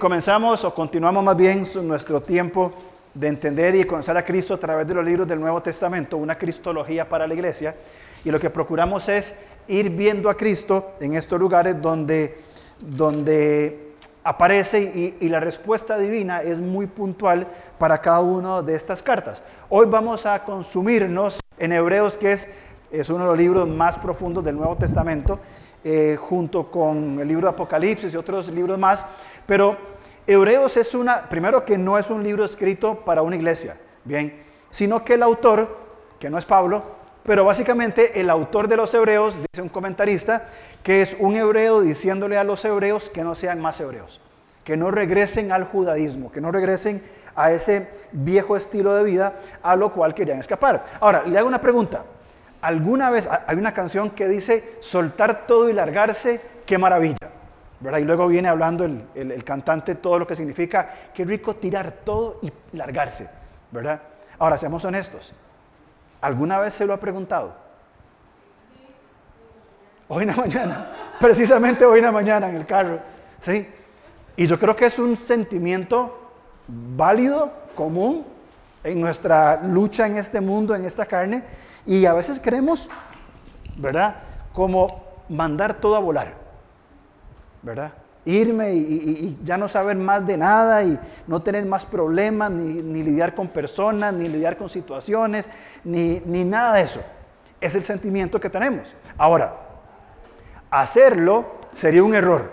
Comenzamos o continuamos más bien nuestro tiempo de entender y conocer a Cristo a través de los libros del Nuevo Testamento, una cristología para la iglesia. Y lo que procuramos es ir viendo a Cristo en estos lugares donde, donde aparece y, la respuesta divina es muy puntual para cada una de estas cartas. Hoy vamos a consumirnos en Hebreos, que es, es uno de los libros más profundos del Nuevo Testamento, eh, junto con el libro de Apocalipsis y otros libros más, pero Hebreos es una, primero que no es un libro escrito para una iglesia, bien, sino que el autor, que no es Pablo, pero básicamente el autor de los hebreos, dice un comentarista, que es un hebreo diciéndole a los hebreos que no sean más hebreos, que no regresen al judaísmo, que no regresen a ese viejo estilo de vida a lo cual querían escapar. Ahora, le hago una pregunta. Alguna vez hay una canción que dice soltar todo y largarse, qué maravilla. ¿verdad? Y luego viene hablando el, cantante todo lo que significa, qué rico tirar todo y largarse. ¿verdad? Ahora, seamos honestos. ¿Alguna vez se lo ha preguntado? Hoy en la mañana, precisamente hoy en la mañana en el carro. ¿sí? Y yo creo que es un sentimiento válido, común, en nuestra lucha en este mundo, en esta carne, y a veces queremos, ¿verdad? Como mandar todo a volar, ¿verdad? Irme y, ya no saber más de nada y no tener más problemas, ni, lidiar con personas, ni lidiar con situaciones, ni, ni nada de eso. Es el sentimiento que tenemos. Ahora, hacerlo sería un error,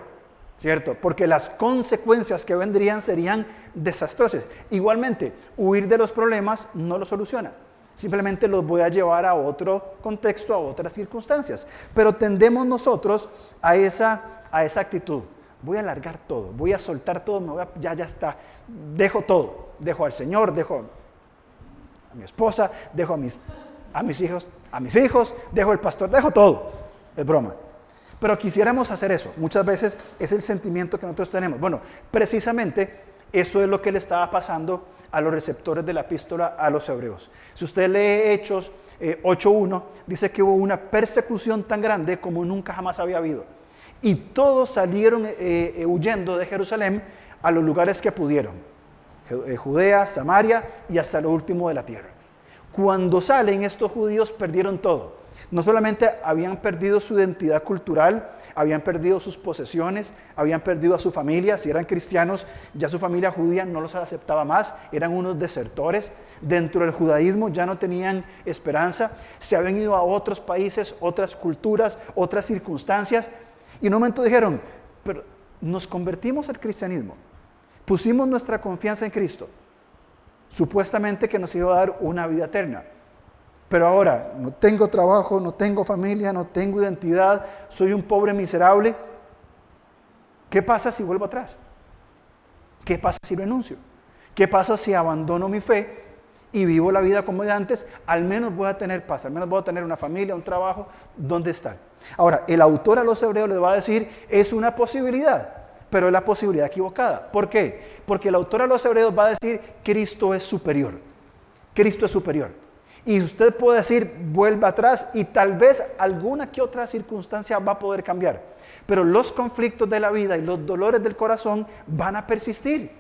¿cierto? Porque las consecuencias que vendrían serían desastrosas. Igualmente, huir de los problemas no lo soluciona. Simplemente los voy a llevar a otro contexto, a otras circunstancias. Pero tendemos nosotros a esa, a esa actitud. Voy a alargar todo, voy a soltar todo, me voy ya, ya está. Dejo todo. Dejo al Señor, dejo a mi esposa, dejo a mis, a mis hijos, a mis hijos, dejo el pastor, dejo todo. Es broma. Pero quisiéramos hacer eso. Muchas veces es el sentimiento que nosotros tenemos. Bueno, precisamente eso es lo que le estaba pasando a los receptores de la epístola a los hebreos. Si usted lee Hechos 8.1, eh, dice que hubo una persecución tan grande como nunca jamás había habido. Y todos salieron eh, eh, huyendo de Jerusalén a los lugares que pudieron. Judea, Samaria y hasta lo último de la tierra. Cuando salen estos judíos perdieron todo. No solamente habían perdido su identidad cultural, habían perdido sus posesiones, habían perdido a su familia, si eran cristianos, ya su familia judía no los aceptaba más, eran unos desertores, dentro del judaísmo ya no tenían esperanza, se habían ido a otros países, otras culturas, otras circunstancias, y en un momento dijeron, pero nos convertimos al cristianismo, pusimos nuestra confianza en Cristo, supuestamente que nos iba a dar una vida eterna. Pero ahora no tengo trabajo, no tengo familia, no tengo identidad, soy un pobre miserable. ¿Qué pasa si vuelvo atrás? ¿Qué pasa si renuncio? ¿Qué pasa si abandono mi fe y vivo la vida como de antes? Al menos voy a tener paz, al menos voy a tener una familia, un trabajo. ¿Dónde está? Ahora, el autor a los hebreos les va a decir, es una posibilidad, pero es la posibilidad equivocada. ¿Por qué? Porque el autor a los hebreos va a decir, Cristo es superior. Cristo es superior. Y usted puede decir, vuelva atrás y tal vez alguna que otra circunstancia va a poder cambiar. Pero los conflictos de la vida y los dolores del corazón van a persistir.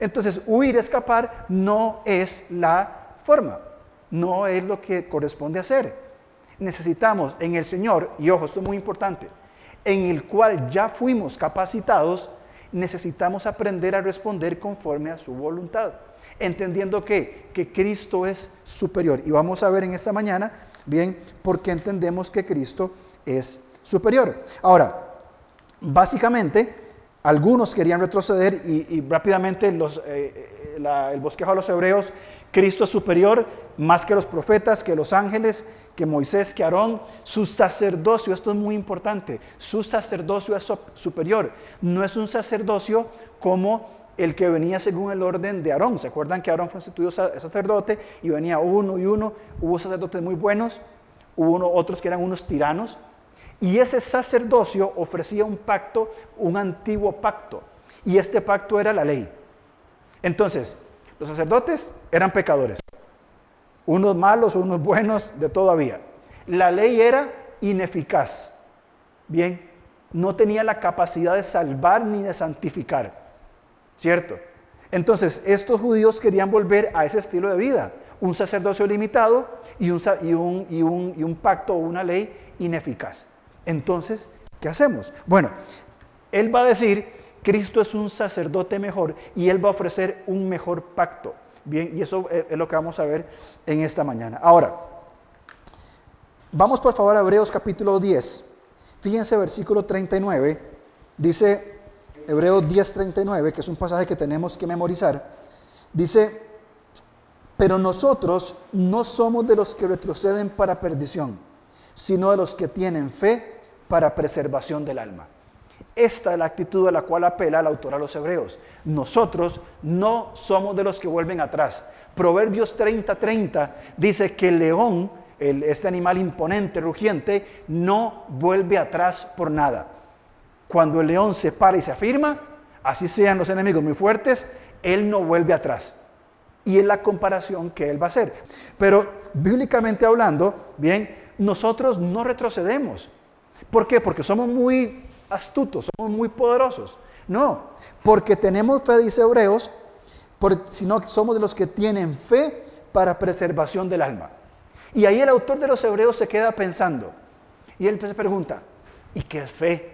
Entonces, huir, escapar no es la forma, no es lo que corresponde hacer. Necesitamos en el Señor, y ojo, esto es muy importante, en el cual ya fuimos capacitados, necesitamos aprender a responder conforme a su voluntad entendiendo que, que Cristo es superior. Y vamos a ver en esta mañana, bien, por qué entendemos que Cristo es superior. Ahora, básicamente, algunos querían retroceder y, rápidamente los, eh, eh, el bosquejo a los hebreos, Cristo es superior más que los profetas, que los ángeles, que Moisés, que Aarón. Su sacerdocio, esto es muy importante, su sacerdocio es superior. No es un sacerdocio como el que venía según el orden de Aarón. ¿Se acuerdan que Aarón fue instituido sacerdote y venía uno y uno? Hubo sacerdotes muy buenos, hubo otros que eran unos tiranos. Y ese sacerdocio ofrecía un pacto, un antiguo pacto. Y este pacto era la ley. Entonces, los sacerdotes eran pecadores. Unos malos, unos buenos, de todavía. La ley era ineficaz. Bien, no tenía la capacidad de salvar ni de santificar. ¿Cierto? Entonces, estos judíos querían volver a ese estilo de vida, un sacerdocio limitado y un, pacto o una ley ineficaz. Entonces, ¿qué hacemos? Bueno, él va a decir, Cristo es un sacerdote mejor y él va a ofrecer un mejor pacto. Bien, y eso es lo que vamos a ver en esta mañana. Ahora, vamos por favor a Hebreos capítulo 10. Fíjense versículo 39. Dice Hebreos 10:39, que es un pasaje que tenemos que memorizar. Dice, pero nosotros no somos de los que retroceden para perdición, sino de los que tienen fe para preservación del alma. Esta es la actitud a la cual apela el autor a los hebreos. Nosotros no somos de los que vuelven atrás. Proverbios 30:30 dice que el león, este animal imponente, rugiente, no vuelve atrás por nada. Cuando el león se para y se afirma, así sean los enemigos muy fuertes, él no vuelve atrás. Y es la comparación que él va a hacer. Pero bíblicamente hablando, bien, nosotros no retrocedemos. ¿Por qué? Porque somos muy astutos, somos muy poderosos. No, porque tenemos fe, dice Hebreos, sino que somos de los que tienen fe para preservación del alma. Y ahí el autor de los Hebreos se queda pensando. Y él se pregunta, ¿y qué es fe?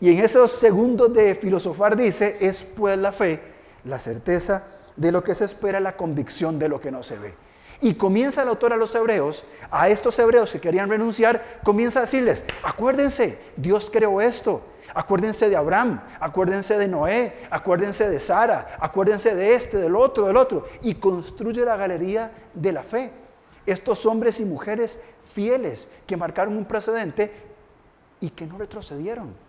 Y en esos segundos de filosofar dice, es pues la fe, la certeza de lo que se espera, la convicción de lo que no se ve. Y comienza el autor a los hebreos, a estos hebreos que querían renunciar, comienza a decirles, acuérdense, Dios creó esto, acuérdense de Abraham, acuérdense de Noé, acuérdense de Sara, acuérdense de este, del otro, del otro, y construye la galería de la fe. Estos hombres y mujeres fieles que marcaron un precedente y que no retrocedieron.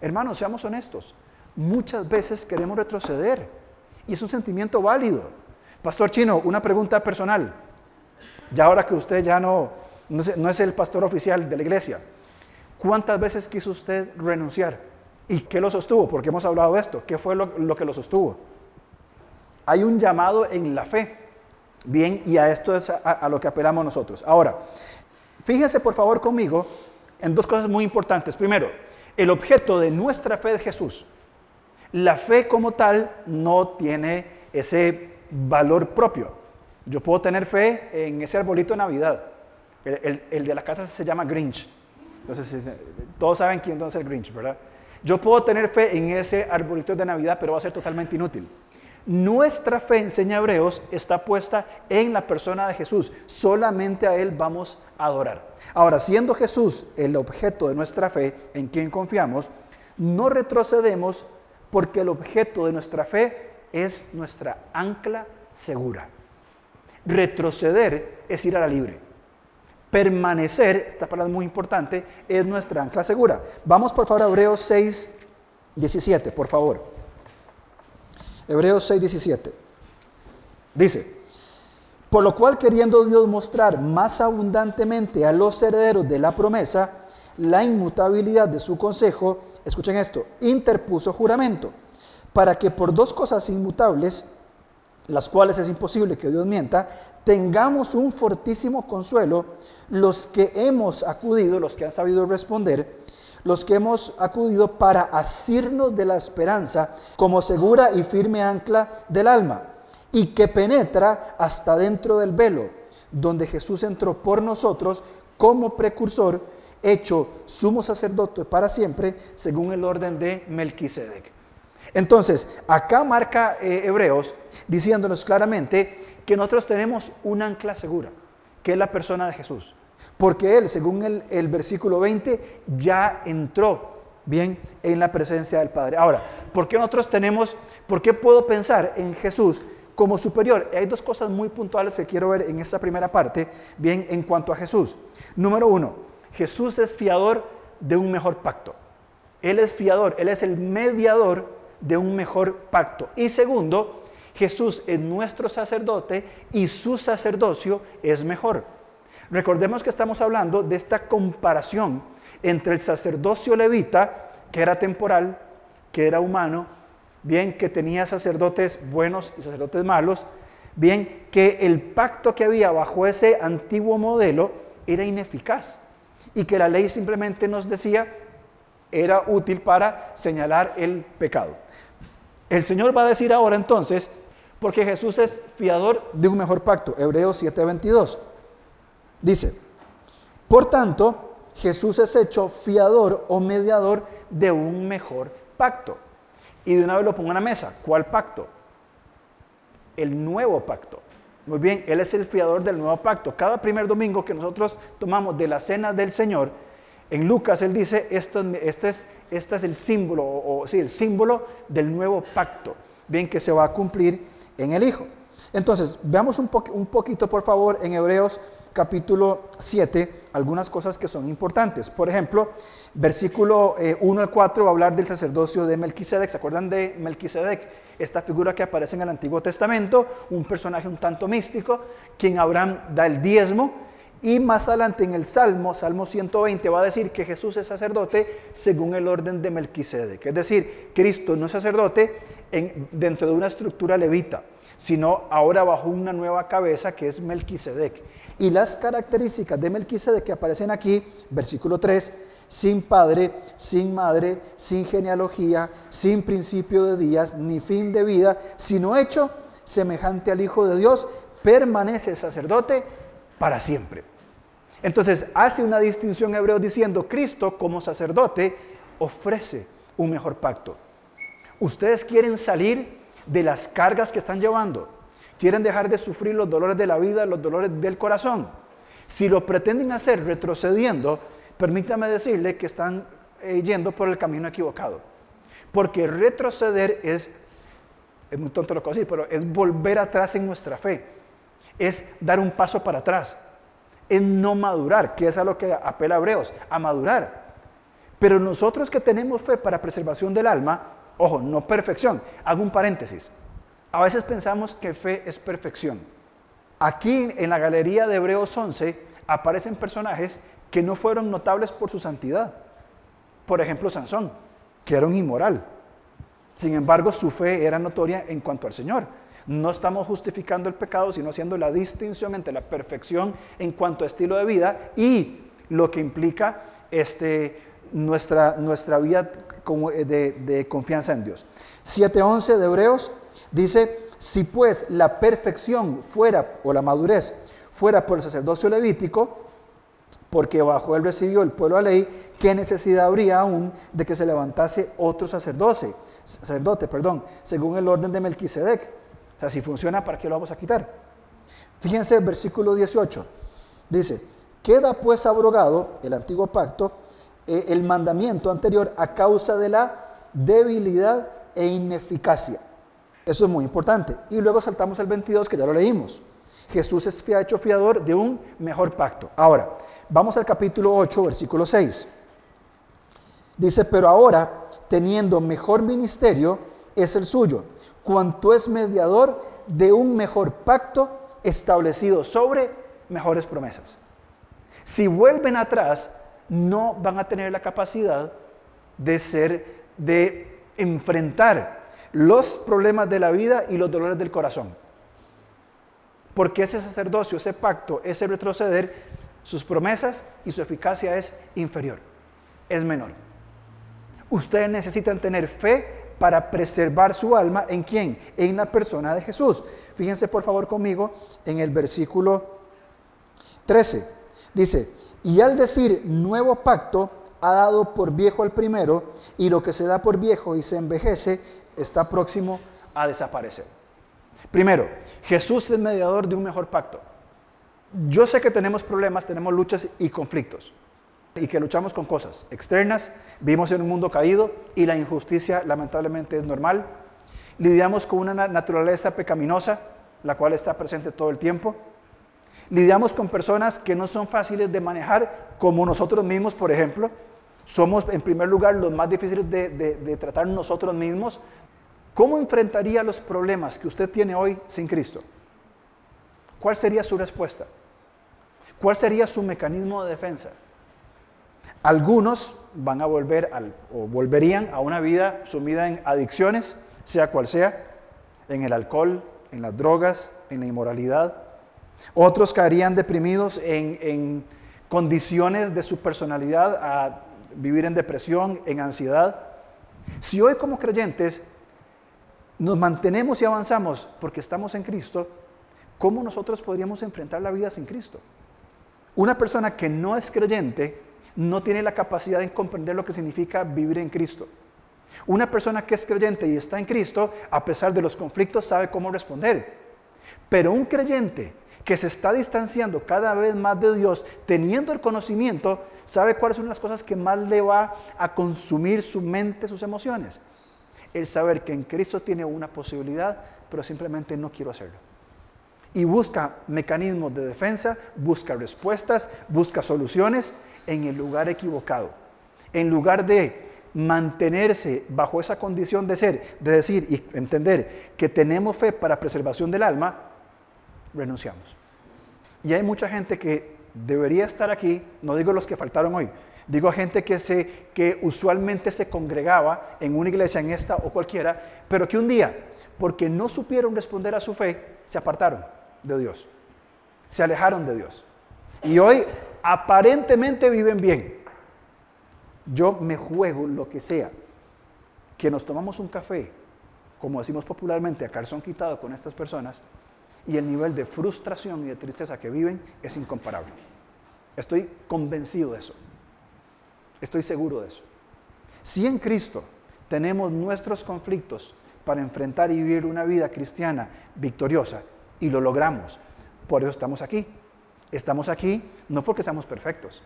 Hermanos, seamos honestos, muchas veces queremos retroceder y es un sentimiento válido. Pastor Chino, una pregunta personal. Ya ahora que usted ya no, no es, el pastor oficial de la iglesia, ¿cuántas veces quiso usted renunciar? ¿Y qué lo sostuvo? Porque hemos hablado de esto. ¿Qué fue lo, que lo sostuvo? Hay un llamado en la fe. Bien, y a esto es a, a lo que apelamos nosotros. Ahora, fíjense por favor conmigo en dos cosas muy importantes. Primero, el objeto de nuestra fe de Jesús. La fe como tal no tiene ese valor propio. Yo puedo tener fe en ese arbolito de Navidad. El, de la casa se llama Grinch. Entonces, todos saben quién es el Grinch, ¿verdad? Yo puedo tener fe en ese arbolito de Navidad, pero va a ser totalmente inútil. Nuestra fe, enseña Hebreos, está puesta en la persona de Jesús. Solamente a Él vamos a adorar. Ahora, siendo Jesús el objeto de nuestra fe, en quien confiamos, no retrocedemos porque el objeto de nuestra fe es nuestra ancla segura. Retroceder es ir a la libre. Permanecer, esta palabra es muy importante, es nuestra ancla segura. Vamos por favor a Hebreos 6, 17, por favor. Hebreos 6, 17. Dice, por lo cual queriendo Dios mostrar más abundantemente a los herederos de la promesa la inmutabilidad de su consejo, escuchen esto, interpuso juramento para que por dos cosas inmutables, las cuales es imposible que Dios mienta, tengamos un fortísimo consuelo los que hemos acudido, los que han sabido responder, los que hemos acudido para asirnos de la esperanza como segura y firme ancla del alma, y que penetra hasta dentro del velo, donde Jesús entró por nosotros como precursor, hecho sumo sacerdote para siempre, según el orden de Melquisedec. Entonces, acá marca eh, Hebreos diciéndonos claramente que nosotros tenemos un ancla segura, que es la persona de Jesús. Porque Él, según el, versículo 20, ya entró bien en la presencia del Padre. Ahora, ¿por qué nosotros tenemos, por qué puedo pensar en Jesús como superior? Hay dos cosas muy puntuales que quiero ver en esta primera parte, bien, en cuanto a Jesús. Número uno, Jesús es fiador de un mejor pacto. Él es fiador, Él es el mediador de un mejor pacto. Y segundo, Jesús es nuestro sacerdote y su sacerdocio es mejor. Recordemos que estamos hablando de esta comparación entre el sacerdocio levita, que era temporal, que era humano, bien que tenía sacerdotes buenos y sacerdotes malos, bien que el pacto que había bajo ese antiguo modelo era ineficaz y que la ley simplemente nos decía era útil para señalar el pecado. El Señor va a decir ahora entonces, porque Jesús es fiador de un mejor pacto. Hebreos 7:22. Dice, por tanto, Jesús es hecho fiador o mediador de un mejor pacto. Y de una vez lo pongo en la mesa. ¿Cuál pacto? El nuevo pacto. Muy bien, Él es el fiador del nuevo pacto. Cada primer domingo que nosotros tomamos de la cena del Señor, en Lucas Él dice, esto, este, es, este es el símbolo, o, sí, el símbolo del nuevo pacto. Bien, que se va a cumplir en el Hijo. Entonces, veamos un, poquito, por favor, en Hebreos capítulo 7 algunas cosas que son importantes. Por ejemplo, versículo 1 eh, al 4 va a hablar del sacerdocio de Melquisedec. ¿Se acuerdan de Melquisedec? Esta figura que aparece en el Antiguo Testamento, un personaje un tanto místico, quien Abraham da el diezmo. Y más adelante en el Salmo, Salmo 120, va a decir que Jesús es sacerdote según el orden de Melquisedec. Es decir, Cristo no es sacerdote en, dentro de una estructura levita, sino ahora bajo una nueva cabeza que es Melquisedec. Y las características de Melquisedec que aparecen aquí, versículo 3, sin padre, sin madre, sin genealogía, sin principio de días, ni fin de vida, sino hecho semejante al Hijo de Dios, permanece sacerdote para siempre. Entonces hace una distinción hebreo diciendo, Cristo como sacerdote ofrece un mejor pacto. Ustedes quieren salir de las cargas que están llevando, quieren dejar de sufrir los dolores de la vida, los dolores del corazón. Si lo pretenden hacer retrocediendo, permítame decirle que están eh, yendo por el camino equivocado. Porque retroceder es, es muy tonto lo que voy decir, pero es volver atrás en nuestra fe. Es dar un paso para atrás. Es no madurar, que es a lo que apela Hebreos, a madurar. Pero nosotros que tenemos fe para preservación del alma, ojo, no perfección, hago un paréntesis. A veces pensamos que fe es perfección. Aquí en la galería de Hebreos 11 aparecen personajes que no fueron notables por su santidad. Por ejemplo, Sansón, que era un inmoral. Sin embargo, su fe era notoria en cuanto al Señor. No estamos justificando el pecado, sino haciendo la distinción entre la perfección en cuanto a estilo de vida y lo que implica este, nuestra, nuestra vida de, de confianza en Dios. 7.11 de Hebreos Dice, si pues la perfección fuera, o la madurez, fuera por el sacerdocio levítico, porque bajo él recibió el pueblo la ley, ¿qué necesidad habría aún de que se levantase otro sacerdote, sacerdote, perdón, según el orden de Melquisedec? O sea, si funciona, ¿para qué lo vamos a quitar? Fíjense el versículo 18. Dice, queda pues abrogado el antiguo pacto, eh, el mandamiento anterior a causa de la debilidad e ineficacia. Eso es muy importante. Y luego saltamos al 22, que ya lo leímos. Jesús es hecho fiador de un mejor pacto. Ahora, vamos al capítulo 8, versículo 6. Dice, pero ahora, teniendo mejor ministerio, es el suyo, cuanto es mediador de un mejor pacto establecido sobre mejores promesas. Si vuelven atrás, no van a tener la capacidad de ser, de enfrentar los problemas de la vida y los dolores del corazón. Porque ese sacerdocio, ese pacto, ese retroceder, sus promesas y su eficacia es inferior, es menor. Ustedes necesitan tener fe para preservar su alma en quién? En la persona de Jesús. Fíjense por favor conmigo en el versículo 13. Dice, y al decir nuevo pacto, ha dado por viejo el primero, y lo que se da por viejo y se envejece, está próximo a desaparecer. Primero, Jesús es mediador de un mejor pacto. Yo sé que tenemos problemas, tenemos luchas y conflictos y que luchamos con cosas externas, vivimos en un mundo caído y la injusticia lamentablemente es normal. Lidiamos con una naturaleza pecaminosa, la cual está presente todo el tiempo. Lidiamos con personas que no son fáciles de manejar, como nosotros mismos, por ejemplo. Somos, en primer lugar, los más difíciles de, de tratar nosotros mismos, ¿Cómo enfrentaría los problemas que usted tiene hoy sin Cristo? ¿Cuál sería su respuesta? ¿Cuál sería su mecanismo de defensa? Algunos van a volver al, o volverían a una vida sumida en adicciones, sea cual sea, en el alcohol, en las drogas, en la inmoralidad. Otros caerían deprimidos en, en condiciones de su personalidad a vivir en depresión, en ansiedad. Si hoy como creyentes nos mantenemos y avanzamos porque estamos en Cristo, ¿cómo nosotros podríamos enfrentar la vida sin Cristo? Una persona que no es creyente no tiene la capacidad de comprender lo que significa vivir en Cristo. Una persona que es creyente y está en Cristo, a pesar de los conflictos, sabe cómo responder. Pero un creyente que se está distanciando cada vez más de Dios, teniendo el conocimiento, sabe cuáles son las cosas que más le va a consumir su mente, sus emociones. El saber que en Cristo tiene una posibilidad, pero simplemente no quiero hacerlo. Y busca mecanismos de defensa, busca respuestas, busca soluciones en el lugar equivocado. En lugar de mantenerse bajo esa condición de ser, de decir y entender que tenemos fe para preservación del alma, renunciamos. Y hay mucha gente que debería estar aquí, no digo los que faltaron hoy, digo gente que, se, que usualmente se congregaba en una iglesia, en esta o cualquiera, pero que un día, porque no supieron responder a su fe, se apartaron de Dios, se alejaron de Dios. Y hoy aparentemente viven bien, yo me juego lo que sea. Que nos tomamos un café, como decimos popularmente, a calzón quitado con estas personas, y el nivel de frustración y de tristeza que viven es incomparable. Estoy convencido de eso. Estoy seguro de eso. Si en Cristo tenemos nuestros conflictos para enfrentar y vivir una vida cristiana victoriosa, y lo logramos, por eso estamos aquí. Estamos aquí no porque seamos perfectos,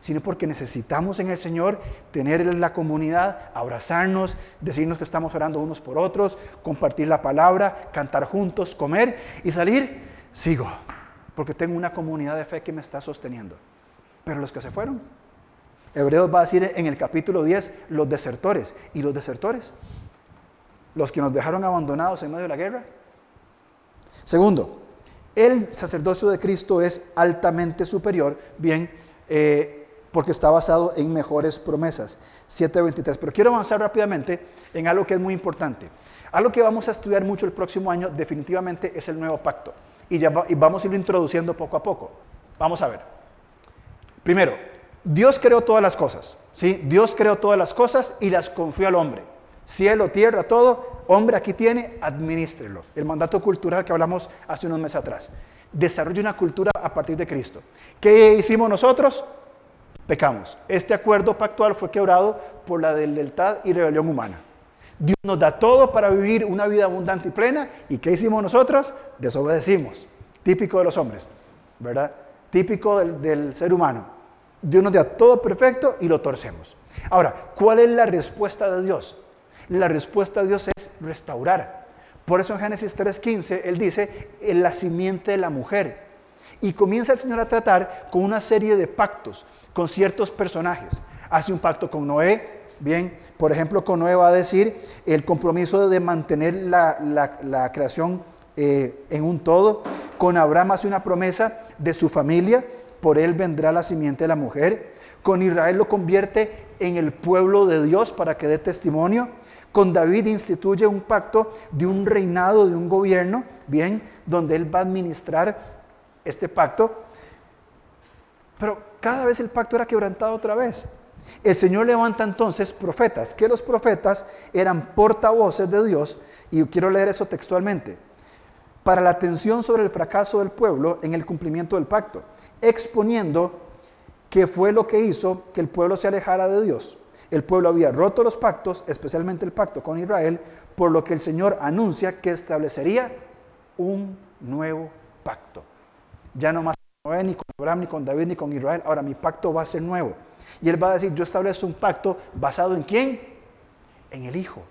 sino porque necesitamos en el Señor tener la comunidad, abrazarnos, decirnos que estamos orando unos por otros, compartir la palabra, cantar juntos, comer y salir, sigo, porque tengo una comunidad de fe que me está sosteniendo. Pero los que se fueron, Hebreos va a decir en el capítulo 10, los desertores. ¿Y los desertores? Los que nos dejaron abandonados en medio de la guerra. Segundo, el sacerdocio de Cristo es altamente superior. Bien, eh, porque está basado en mejores promesas. 7.23. Pero quiero avanzar rápidamente en algo que es muy importante. Algo que vamos a estudiar mucho el próximo año definitivamente es el nuevo pacto. Y, vamos a ir introduciendo poco a poco. Vamos a ver. Primero, Dios creó todas las cosas. ¿sí? Dios creó todas las cosas y las confió al hombre. Cielo, tierra, todo. Hombre, aquí tiene, administrelo. El mandato cultural que hablamos hace unos meses atrás. Desarrolle una cultura a partir de Cristo. ¿Qué hicimos nosotros? Pecamos. Este acuerdo pactual fue quebrado por la lealtad y rebelión humana. Dios nos da todo para vivir una vida abundante y plena. ¿Y qué hicimos nosotros? Desobedecimos. Típico de los hombres, ¿verdad? Típico del, del ser humano. Dios nos da todo perfecto y lo torcemos. Ahora, ¿cuál es la respuesta de Dios? La respuesta de Dios es restaurar. Por eso en Génesis 3.15 Él dice, la simiente de la mujer. Y comienza el Señor a tratar con una serie de pactos con ciertos personajes. Hace un pacto con Noé, bien, por ejemplo, con Noé va a decir el compromiso de mantener la, creación eh, en un todo. Con Abraham hace una promesa de su familia, por él vendrá la simiente de la mujer. Con Israel lo convierte en el pueblo de Dios para que dé testimonio. Con David instituye un pacto de un reinado, de un gobierno, bien, donde él va a administrar este pacto. Pero cada vez el pacto era quebrantado otra vez. El Señor levanta entonces profetas, que los profetas eran portavoces de Dios, y quiero leer eso textualmente, para la atención sobre el fracaso del pueblo en el cumplimiento del pacto, exponiendo qué fue lo que hizo que el pueblo se alejara de Dios. El pueblo había roto los pactos, especialmente el pacto con Israel, por lo que el Señor anuncia que establecería un nuevo pacto. Ya no más ni con Abraham, ni con David, ni con Israel. Ahora mi pacto va a ser nuevo. Y él va a decir, yo establezco un pacto basado en quién? En el Hijo.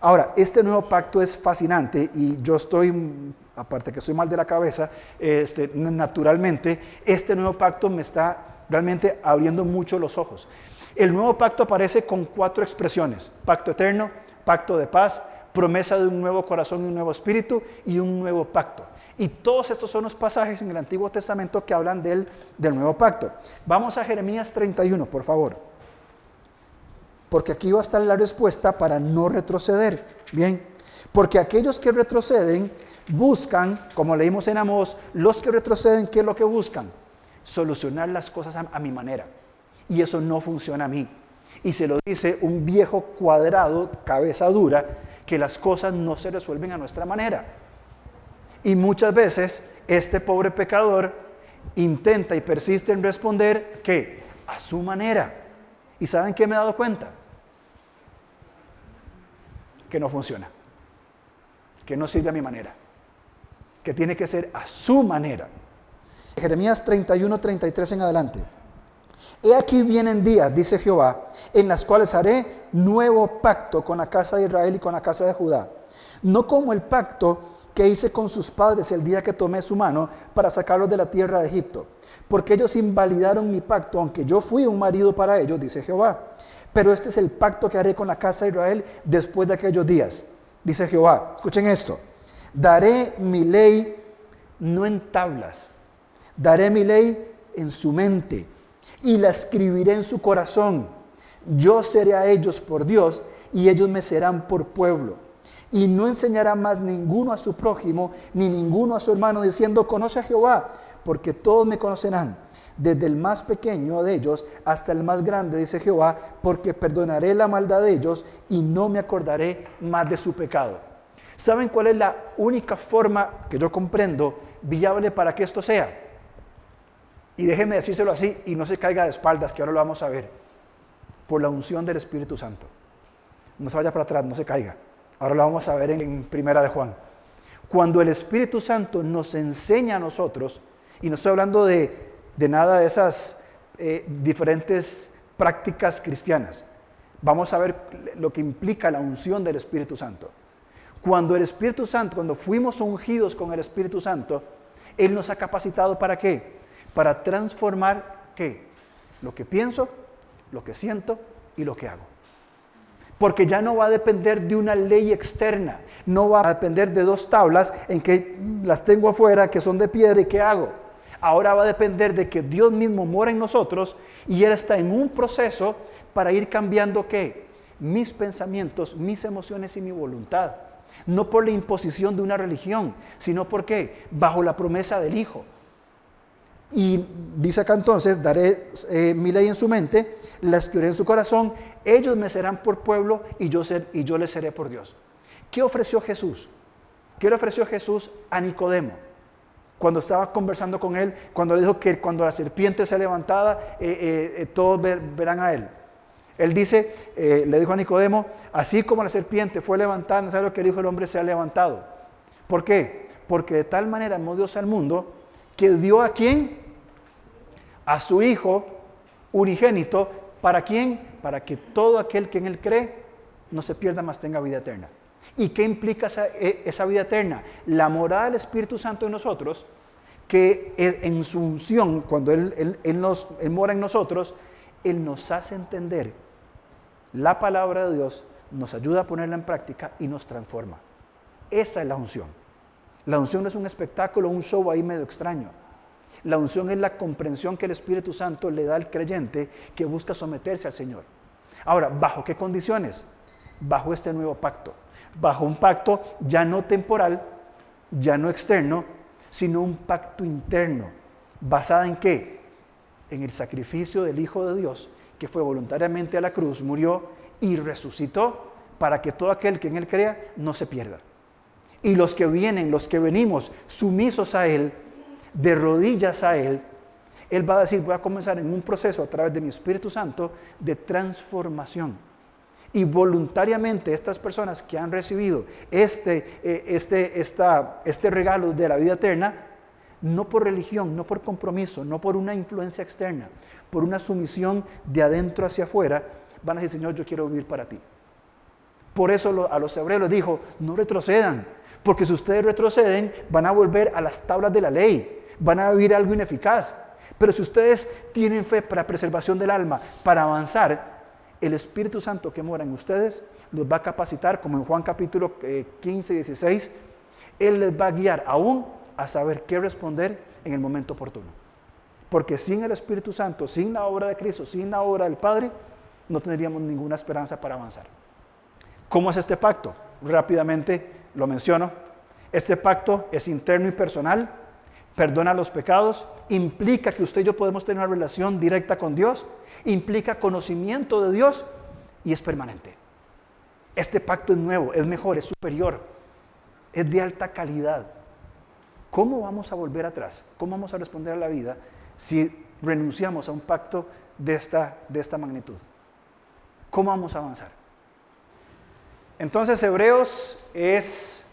Ahora, este nuevo pacto es fascinante y yo estoy, aparte que soy mal de la cabeza, este, naturalmente, este nuevo pacto me está realmente abriendo mucho los ojos. El nuevo pacto aparece con cuatro expresiones, pacto eterno, pacto de paz, promesa de un nuevo corazón y un nuevo espíritu y un nuevo pacto. Y todos estos son los pasajes en el Antiguo Testamento que hablan del, del nuevo pacto. Vamos a Jeremías 31, por favor. Porque aquí va a estar la respuesta para no retroceder. Bien, porque aquellos que retroceden buscan, como leímos en Amós, los que retroceden, ¿qué es lo que buscan? Solucionar las cosas a, a mi manera. Y eso no funciona a mí. Y se lo dice un viejo cuadrado, cabeza dura, que las cosas no se resuelven a nuestra manera. Y muchas veces este pobre pecador intenta y persiste en responder que a su manera. ¿Y saben qué me he dado cuenta? Que no funciona, que no sirve a mi manera, que tiene que ser a su manera. Jeremías 31, 33 en adelante. He aquí vienen días, dice Jehová, en las cuales haré nuevo pacto con la casa de Israel y con la casa de Judá. No como el pacto que hice con sus padres el día que tomé su mano para sacarlos de la tierra de Egipto. Porque ellos invalidaron mi pacto, aunque yo fui un marido para ellos, dice Jehová. Pero este es el pacto que haré con la casa de Israel después de aquellos días, dice Jehová. Escuchen esto. Daré mi ley no en tablas, daré mi ley en su mente y la escribiré en su corazón. Yo seré a ellos por Dios y ellos me serán por pueblo. Y no enseñará más ninguno a su prójimo, ni ninguno a su hermano, diciendo, conoce a Jehová, porque todos me conocerán, desde el más pequeño de ellos hasta el más grande, dice Jehová, porque perdonaré la maldad de ellos y no me acordaré más de su pecado. ¿Saben cuál es la única forma que yo comprendo viable para que esto sea? Y déjenme decírselo así y no se caiga de espaldas, que ahora lo vamos a ver. Por la unción del Espíritu Santo. No se vaya para atrás, no se caiga. Ahora lo vamos a ver en, Primera de Juan. Cuando el Espíritu Santo nos enseña a nosotros, y no estoy hablando de, nada de esas eh, diferentes prácticas cristianas, vamos a ver lo que implica la unción del Espíritu Santo. Cuando el Espíritu Santo, cuando fuimos ungidos con el Espíritu Santo, Él nos ha capacitado para qué? para transformar qué? Lo que pienso, lo que siento y lo que hago. Porque ya no va a depender de una ley externa, no va a depender de dos tablas en que las tengo afuera, que son de piedra y qué hago. Ahora va a depender de que Dios mismo mora en nosotros y Él está en un proceso para ir cambiando qué? Mis pensamientos, mis emociones y mi voluntad. No por la imposición de una religión, sino porque bajo la promesa del Hijo. Y dice acá entonces, daré eh, mi ley en su mente, la escribiré en su corazón, ellos me serán por pueblo y yo, les seré por Dios. ¿Qué ofreció Jesús? ¿Qué le ofreció Jesús a Nicodemo? Cuando estaba conversando con él, cuando le dijo que cuando la serpiente sea levantada, eh, eh, todos verán a él. Él dice, le dijo a Nicodemo, así como la serpiente fue levantada, no sabe lo que dijo el hombre, se ha levantado. ¿Por qué? Porque de tal manera amó Dios al mundo que dio a quién? A su Hijo unigénito. ¿Para quién? Para que todo aquel que en Él cree no se pierda, más tenga vida eterna. ¿Y qué implica esa, e, esa vida eterna? La morada del Espíritu Santo en nosotros, que en su unción, cuando él, él mora en nosotros, Él nos hace entender la palabra de Dios, nos ayuda a ponerla en práctica y nos transforma. Esa es la unción. La unción no es un espectáculo, un show ahí medio extraño. La unción es la comprensión que el Espíritu Santo le da al creyente que busca someterse al Señor. Ahora, ¿bajo qué condiciones? Bajo este nuevo pacto. Bajo un pacto ya no temporal, ya no externo, sino un pacto interno. ¿Basada en qué? En el sacrificio del Hijo de Dios, que fue voluntariamente a la cruz, murió y resucitó para que todo aquel que en Él crea no se pierda. Y los que vienen, los que venimos sumisos a Él, de rodillas a Él, Él va a decir, voy a comenzar en un proceso a través de mi Espíritu Santo de transformación. Y voluntariamente estas personas que han recibido este, eh, este, esta, este regalo de la vida eterna, no por religión, no por compromiso, no por una influencia externa, por una sumisión de adentro hacia afuera, van a decir, Señor, yo quiero vivir para ti. Por eso a los hebreos les dijo, no retrocedan, porque si ustedes retroceden, van a volver a las tablas de la ley, van a vivir algo ineficaz. Pero si ustedes tienen fe para preservación del alma, para avanzar, el Espíritu Santo que mora en ustedes los va a capacitar, como en Juan capítulo 15 y 16, Él les va a guiar aún a saber qué responder en el momento oportuno. Porque sin el Espíritu Santo, sin la obra de Cristo, sin la obra del Padre, no tendríamos ninguna esperanza para avanzar. ¿Cómo es este pacto? Rápidamente lo menciono. Este pacto es interno y personal, perdona los pecados, implica que usted y yo podemos tener una relación directa con Dios, implica conocimiento de Dios y es permanente. Este pacto es nuevo, es mejor, es superior, es de alta calidad. ¿Cómo vamos a volver atrás? ¿Cómo vamos a responder a la vida si renunciamos a un pacto de esta, de esta magnitud? ¿Cómo vamos a avanzar? Entonces Hebreos es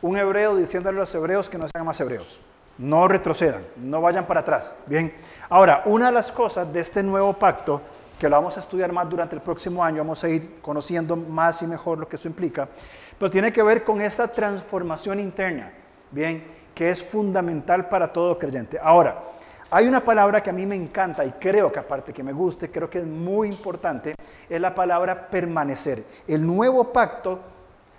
un hebreo diciéndole a los hebreos que no sean más hebreos. No retrocedan, no vayan para atrás. Bien, ahora, una de las cosas de este nuevo pacto, que lo vamos a estudiar más durante el próximo año, vamos a ir conociendo más y mejor lo que eso implica, pero tiene que ver con esa transformación interna, bien, que es fundamental para todo creyente. Ahora, hay una palabra que a mí me encanta y creo que aparte que me guste, creo que es muy importante, es la palabra permanecer. El nuevo pacto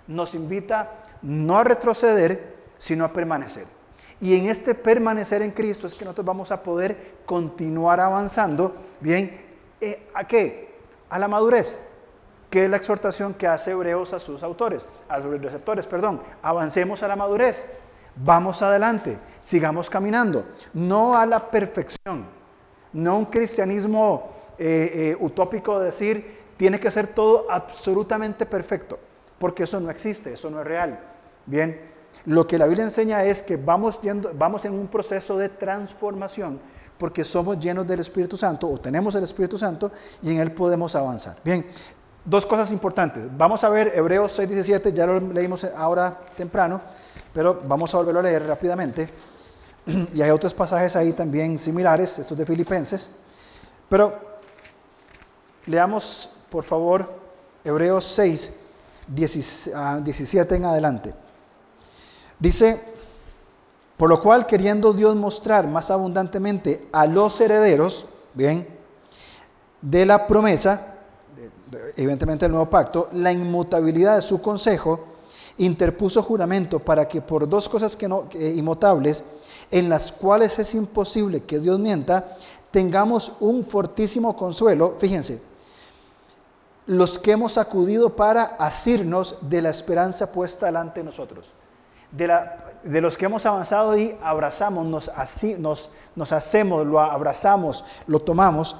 nos invita no a retroceder, sino a permanecer. Y en este permanecer en Cristo es que nosotros vamos a poder continuar avanzando, bien, eh, ¿a qué? A la madurez, que es la exhortación que hace Hebreos a sus autores, a sus receptores, perdón. Avancemos a la madurez, vamos adelante, sigamos caminando, no a la perfección, no un cristianismo eh, eh, utópico de decir tiene que ser todo absolutamente perfecto, porque eso no existe, eso no es real. Bien, lo que la Biblia enseña es que vamos, yendo, vamos en un proceso de transformación porque somos llenos del Espíritu Santo o tenemos el Espíritu Santo y en él podemos avanzar. Bien, dos cosas importantes. Vamos a ver Hebreos 6:17, ya lo leímos ahora temprano, pero vamos a volverlo a leer rápidamente. Y hay otros pasajes ahí también similares, estos de Filipenses. Pero leamos, por favor, Hebreos 6, 17 en adelante. Dice, por lo cual queriendo Dios mostrar más abundantemente a los herederos, bien, de la promesa, evidentemente el nuevo pacto, la inmutabilidad de su consejo, interpuso juramento para que por dos cosas que no, inmutables, en las cuales es imposible que Dios mienta, tengamos un fortísimo consuelo, fíjense, los que hemos acudido para asirnos de la esperanza puesta delante de nosotros de, los que hemos avanzado y abrazamos, nos, así, nos, nos hacemos, lo abrazamos, lo tomamos,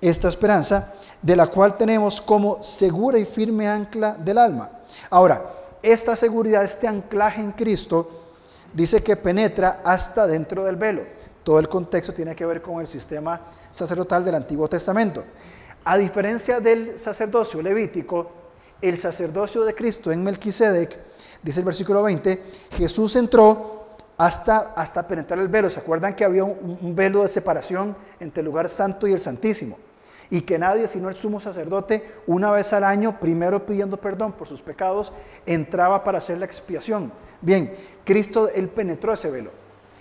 esta esperanza, de la cual tenemos como segura y firme ancla del alma. Ahora, esta seguridad, este anclaje en Cristo, dice que penetra hasta dentro del velo. Todo el contexto tiene que ver con el sistema sacerdotal del Antiguo Testamento. A diferencia del sacerdocio levítico, el sacerdocio de Cristo en Melquisedec Dice el versículo 20, Jesús entró hasta, hasta penetrar el velo. ¿Se acuerdan que había un, velo de separación entre el lugar santo y el santísimo? Y que nadie, sino el sumo sacerdote, una vez al año, primero pidiendo perdón por sus pecados, entraba para hacer la expiación. Bien, Cristo, Él penetró ese velo.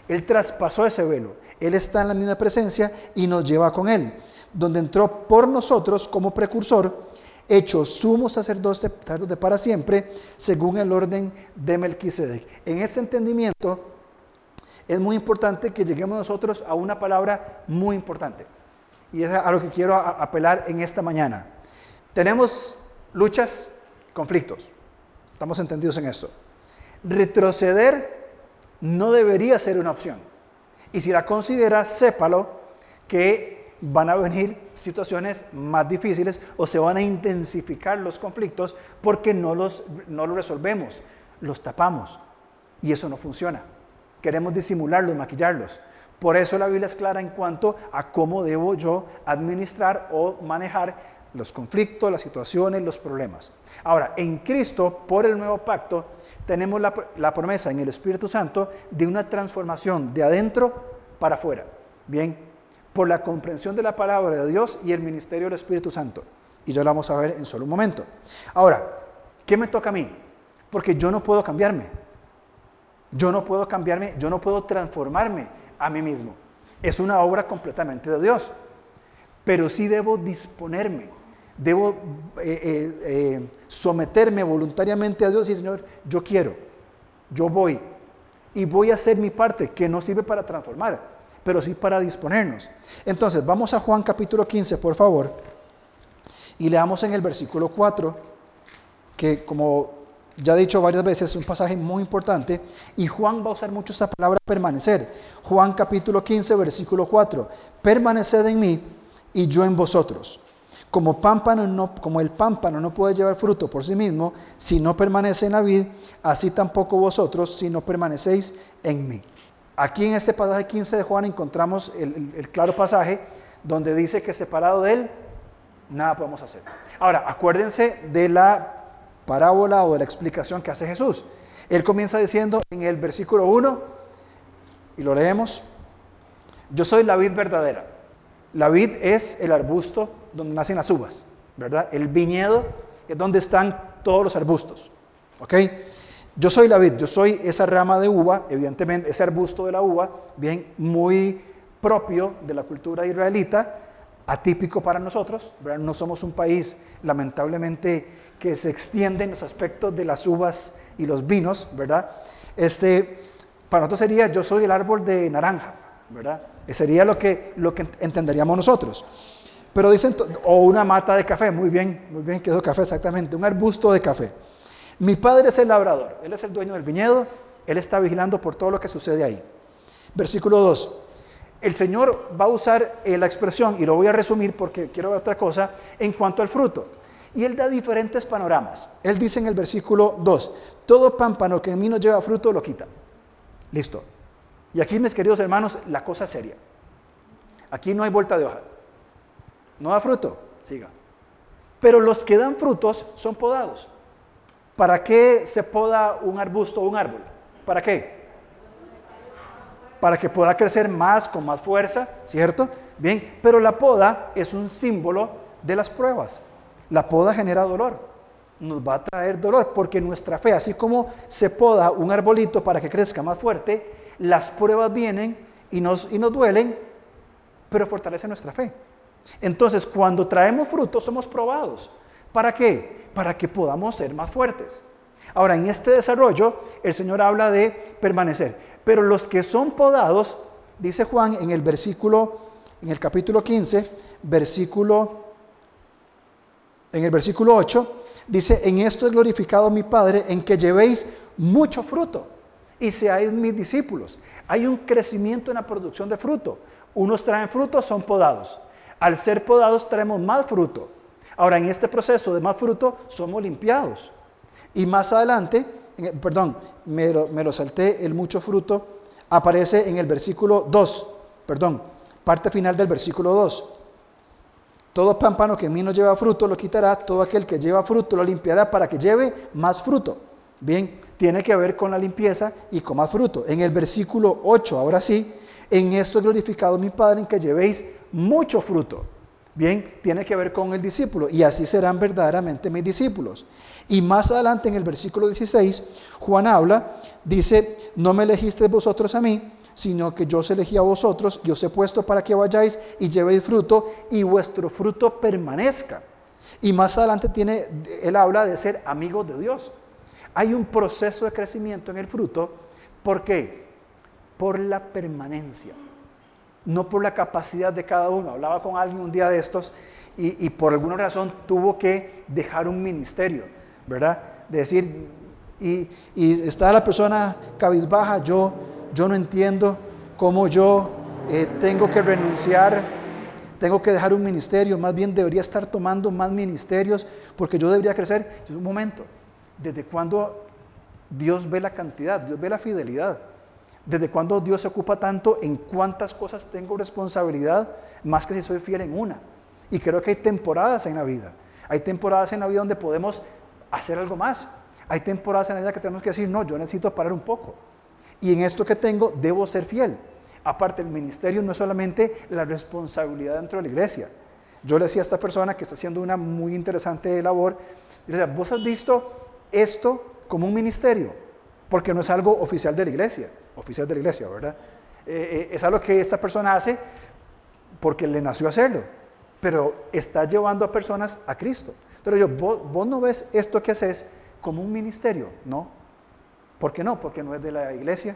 Él traspasó ese velo. Él está en la misma presencia y nos lleva con Él. Donde entró por nosotros como precursor hecho sumo sacerdote para siempre, según el orden de Melquisedec. En ese entendimiento es muy importante que lleguemos nosotros a una palabra muy importante. Y es a lo que quiero apelar en esta mañana. Tenemos luchas, conflictos. Estamos entendidos en esto. Retroceder no debería ser una opción. Y si la considera, sépalo que van a venir situaciones más difíciles o se van a intensificar los conflictos porque no los, no los resolvemos, los tapamos y eso no funciona. Queremos disimularlos, maquillarlos. Por eso la Biblia es clara en cuanto a cómo debo yo administrar o manejar los conflictos, las situaciones, los problemas. Ahora, en Cristo, por el nuevo pacto, tenemos la, la promesa en el Espíritu Santo de una transformación de adentro para afuera. Bien, por la comprensión de la palabra de Dios y el ministerio del Espíritu Santo. Y ya lo vamos a ver en solo un momento. Ahora, ¿qué me toca a mí? Porque yo no puedo cambiarme. Yo no puedo cambiarme, yo no puedo transformarme a mí mismo. Es una obra completamente de Dios. Pero sí debo disponerme, debo eh, eh, eh, someterme voluntariamente a Dios y Señor, yo quiero, yo voy y voy a hacer mi parte que no sirve para transformar, pero sí para disponernos. Entonces, vamos a Juan capítulo 15, por favor, y leamos en el versículo 4, que como ya he dicho varias veces, es un pasaje muy importante, y Juan va a usar mucho esa palabra permanecer. Juan capítulo 15, versículo 4, permaneced en mí y yo en vosotros. Como, el pámpano no puede llevar fruto por sí mismo si no permanece en la vid, así tampoco vosotros si no permanecéis en mí. Aquí en este pasaje 15 de Juan encontramos el, el claro pasaje donde dice que separado de él, nada podemos hacer. Ahora, acuérdense de la parábola o de la explicación que hace Jesús. Él comienza diciendo en el versículo 1, y lo leemos, yo soy la vid verdadera. La vid es el arbusto donde nacen las uvas, ¿verdad? El viñedo es donde están todos los arbustos, ¿ok? Yo soy la vid, yo soy esa rama de uva, evidentemente ese arbusto de la uva, bien, muy propio de la cultura israelita, atípico para nosotros, ¿verdad? no somos un país lamentablemente que se extiende en los aspectos de las uvas y los vinos, ¿verdad? Este, para nosotros sería yo soy el árbol de naranja, ¿verdad? Sería lo que, lo que entenderíamos nosotros. Pero dicen, o una mata de café, muy bien, muy bien, que es café exactamente, un arbusto de café. Mi padre es el labrador, él es el dueño del viñedo, él está vigilando por todo lo que sucede ahí. Versículo 2. El Señor va a usar eh, la expresión, y lo voy a resumir porque quiero ver otra cosa, en cuanto al fruto. Y Él da diferentes panoramas. Él dice en el versículo 2, todo pámpano que en mí no lleva fruto lo quita. Listo. Y aquí, mis queridos hermanos, la cosa es seria. Aquí no hay vuelta de hoja. No da fruto, siga. Pero los que dan frutos son podados. ¿Para qué se poda un arbusto o un árbol? ¿Para qué? para que pueda crecer más, con más fuerza, ¿cierto? Bien, pero la poda es un símbolo de las pruebas. La poda genera dolor, nos va a traer dolor, porque nuestra fe, así como se poda un arbolito para que crezca más fuerte, las pruebas vienen y nos, y nos duelen, pero fortalece nuestra fe. Entonces, cuando traemos frutos, somos probados. ¿Para qué? Para que podamos ser más fuertes. Ahora, en este desarrollo, el Señor habla de permanecer. Pero los que son podados, dice Juan en el versículo, en el capítulo 15, versículo, en el versículo 8, dice, en esto es glorificado mi Padre, en que llevéis mucho fruto y seáis mis discípulos. Hay un crecimiento en la producción de fruto. Unos traen fruto, son podados. Al ser podados traemos más fruto. Ahora, en este proceso de más fruto, somos limpiados. Y más adelante, perdón, me lo, salté, el mucho fruto, aparece en el versículo 2, perdón, parte final del versículo 2. Todo pámpano que en mí no lleva fruto lo quitará, todo aquel que lleva fruto lo limpiará para que lleve más fruto. Bien, tiene que ver con la limpieza y con más fruto. En el versículo 8, ahora sí, en esto es glorificado mi Padre en que llevéis mucho fruto. Bien, tiene que ver con el discípulo y así serán verdaderamente mis discípulos. Y más adelante en el versículo 16, Juan habla, dice, no me elegisteis vosotros a mí, sino que yo os elegí a vosotros y os he puesto para que vayáis y llevéis fruto y vuestro fruto permanezca. Y más adelante tiene, él habla de ser amigo de Dios. Hay un proceso de crecimiento en el fruto. ¿Por qué? Por la permanencia, no por la capacidad de cada uno. Hablaba con alguien un día de estos y, por alguna razón tuvo que dejar un ministerio ¿verdad? De decir, y, está la persona cabizbaja, yo, yo no entiendo cómo yo eh, tengo que renunciar, tengo que dejar un ministerio, más bien debería estar tomando más ministerios porque yo debería crecer. Un momento, ¿desde cuándo Dios ve la cantidad? Dios ve la fidelidad. ¿Desde cuándo Dios se ocupa tanto en cuántas cosas tengo responsabilidad, más que si soy fiel en una? Y creo que hay temporadas en la vida. Hay temporadas en la vida donde podemos hacer algo más. Hay temporadas en la vida que tenemos que decir, no, yo necesito parar un poco. Y en esto que tengo, debo ser fiel. Aparte, el ministerio no es solamente la responsabilidad dentro de la iglesia. Yo le decía a esta persona que está haciendo una muy interesante labor, le decía, vos has visto esto como un ministerio, porque no es algo oficial de la iglesia, oficial de la iglesia, ¿verdad? Eh, eh, es algo que esta persona hace porque le nació hacerlo, pero está llevando a personas a Cristo. Pero yo, vos, no ves esto que haces como un ministerio, ¿no? ¿Por qué no? Porque no es de la iglesia.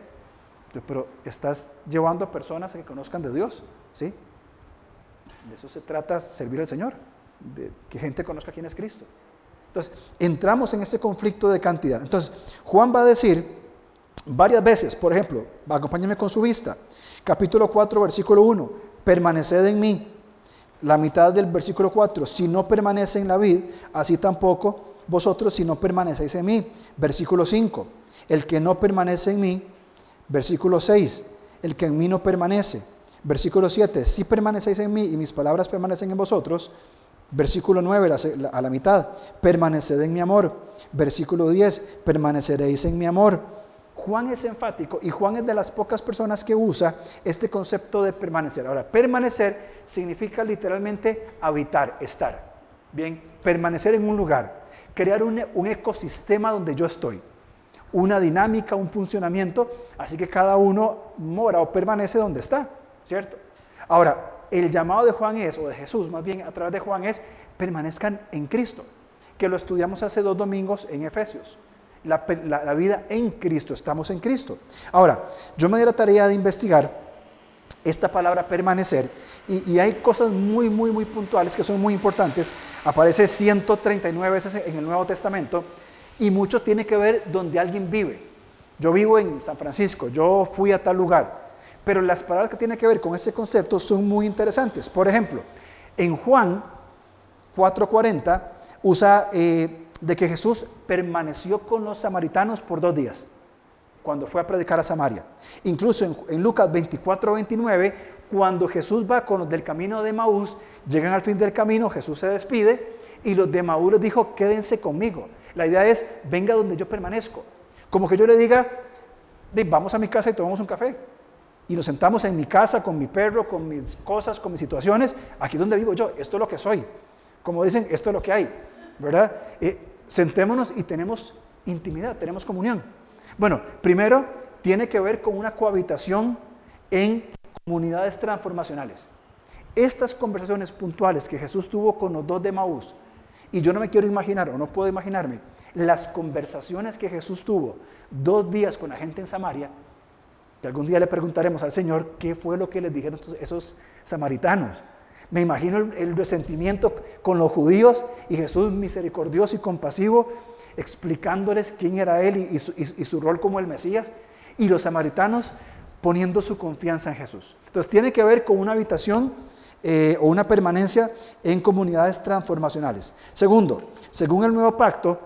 pero estás llevando a personas a que conozcan de Dios, ¿sí? De eso se trata servir al Señor, de que gente conozca quién es Cristo. Entonces, entramos en ese conflicto de cantidad. Entonces, Juan va a decir varias veces, por ejemplo, acompáñame con su vista, capítulo 4, versículo 1, permaneced en mí la mitad del versículo 4, si no permanece en la vid, así tampoco vosotros si no permanecéis en mí. Versículo 5, el que no permanece en mí. Versículo 6, el que en mí no permanece. Versículo 7, si permanecéis en mí y mis palabras permanecen en vosotros. Versículo 9, a la mitad, permaneced en mi amor. Versículo 10, permaneceréis en mi amor. Juan es enfático y Juan es de las pocas personas que usa este concepto de permanecer. Ahora, permanecer significa literalmente habitar, estar. Bien, permanecer en un lugar, crear un, ecosistema donde yo estoy, una dinámica, un funcionamiento, así que cada uno mora o permanece donde está, ¿cierto? Ahora, el llamado de Juan es, o de Jesús más bien a través de Juan es, permanezcan en Cristo, que lo estudiamos hace dos domingos en Efesios la, vida en Cristo, estamos en Cristo. Ahora, yo me di la tarea de investigar esta palabra permanecer y, hay cosas muy, muy, muy puntuales que son muy importantes. Aparece 139 veces en el Nuevo Testamento y mucho tiene que ver donde alguien vive. Yo vivo en San Francisco, yo fui a tal lugar, pero las palabras que tienen que ver con ese concepto son muy interesantes. Por ejemplo, en Juan 4:40 usa eh, de que Jesús permaneció con los samaritanos por dos días cuando fue a predicar a Samaria. Incluso en, Lucas 24, 29, cuando Jesús va con los del camino de Maús, llegan al fin del camino, Jesús se despide y los de Maús les dijo, quédense conmigo. La idea es, venga donde yo permanezco. Como que yo le diga, vamos a mi casa y tomamos un café. Y nos sentamos en mi casa con mi perro, con mis cosas, con mis situaciones. Aquí donde vivo yo, esto es lo que soy. Como dicen, esto es lo que hay. ¿Verdad? Eh, sentémonos y tenemos intimidad, tenemos comunión. Bueno, primero tiene que ver con una cohabitación en comunidades transformacionales. Estas conversaciones puntuales que Jesús tuvo con los dos de Maús, y yo no me quiero imaginar o no puedo imaginarme las conversaciones que Jesús tuvo dos días con la gente en Samaria, que algún día le preguntaremos al Señor qué fue lo que les dijeron esos samaritanos. Me imagino el, resentimiento con los judíos y Jesús misericordioso y compasivo explicándoles quién era Él y, su, rol como el Mesías. Y los samaritanos poniendo su confianza en Jesús. Entonces tiene que ver con una habitación eh, o una permanencia en comunidades transformacionales. Segundo, según el nuevo pacto,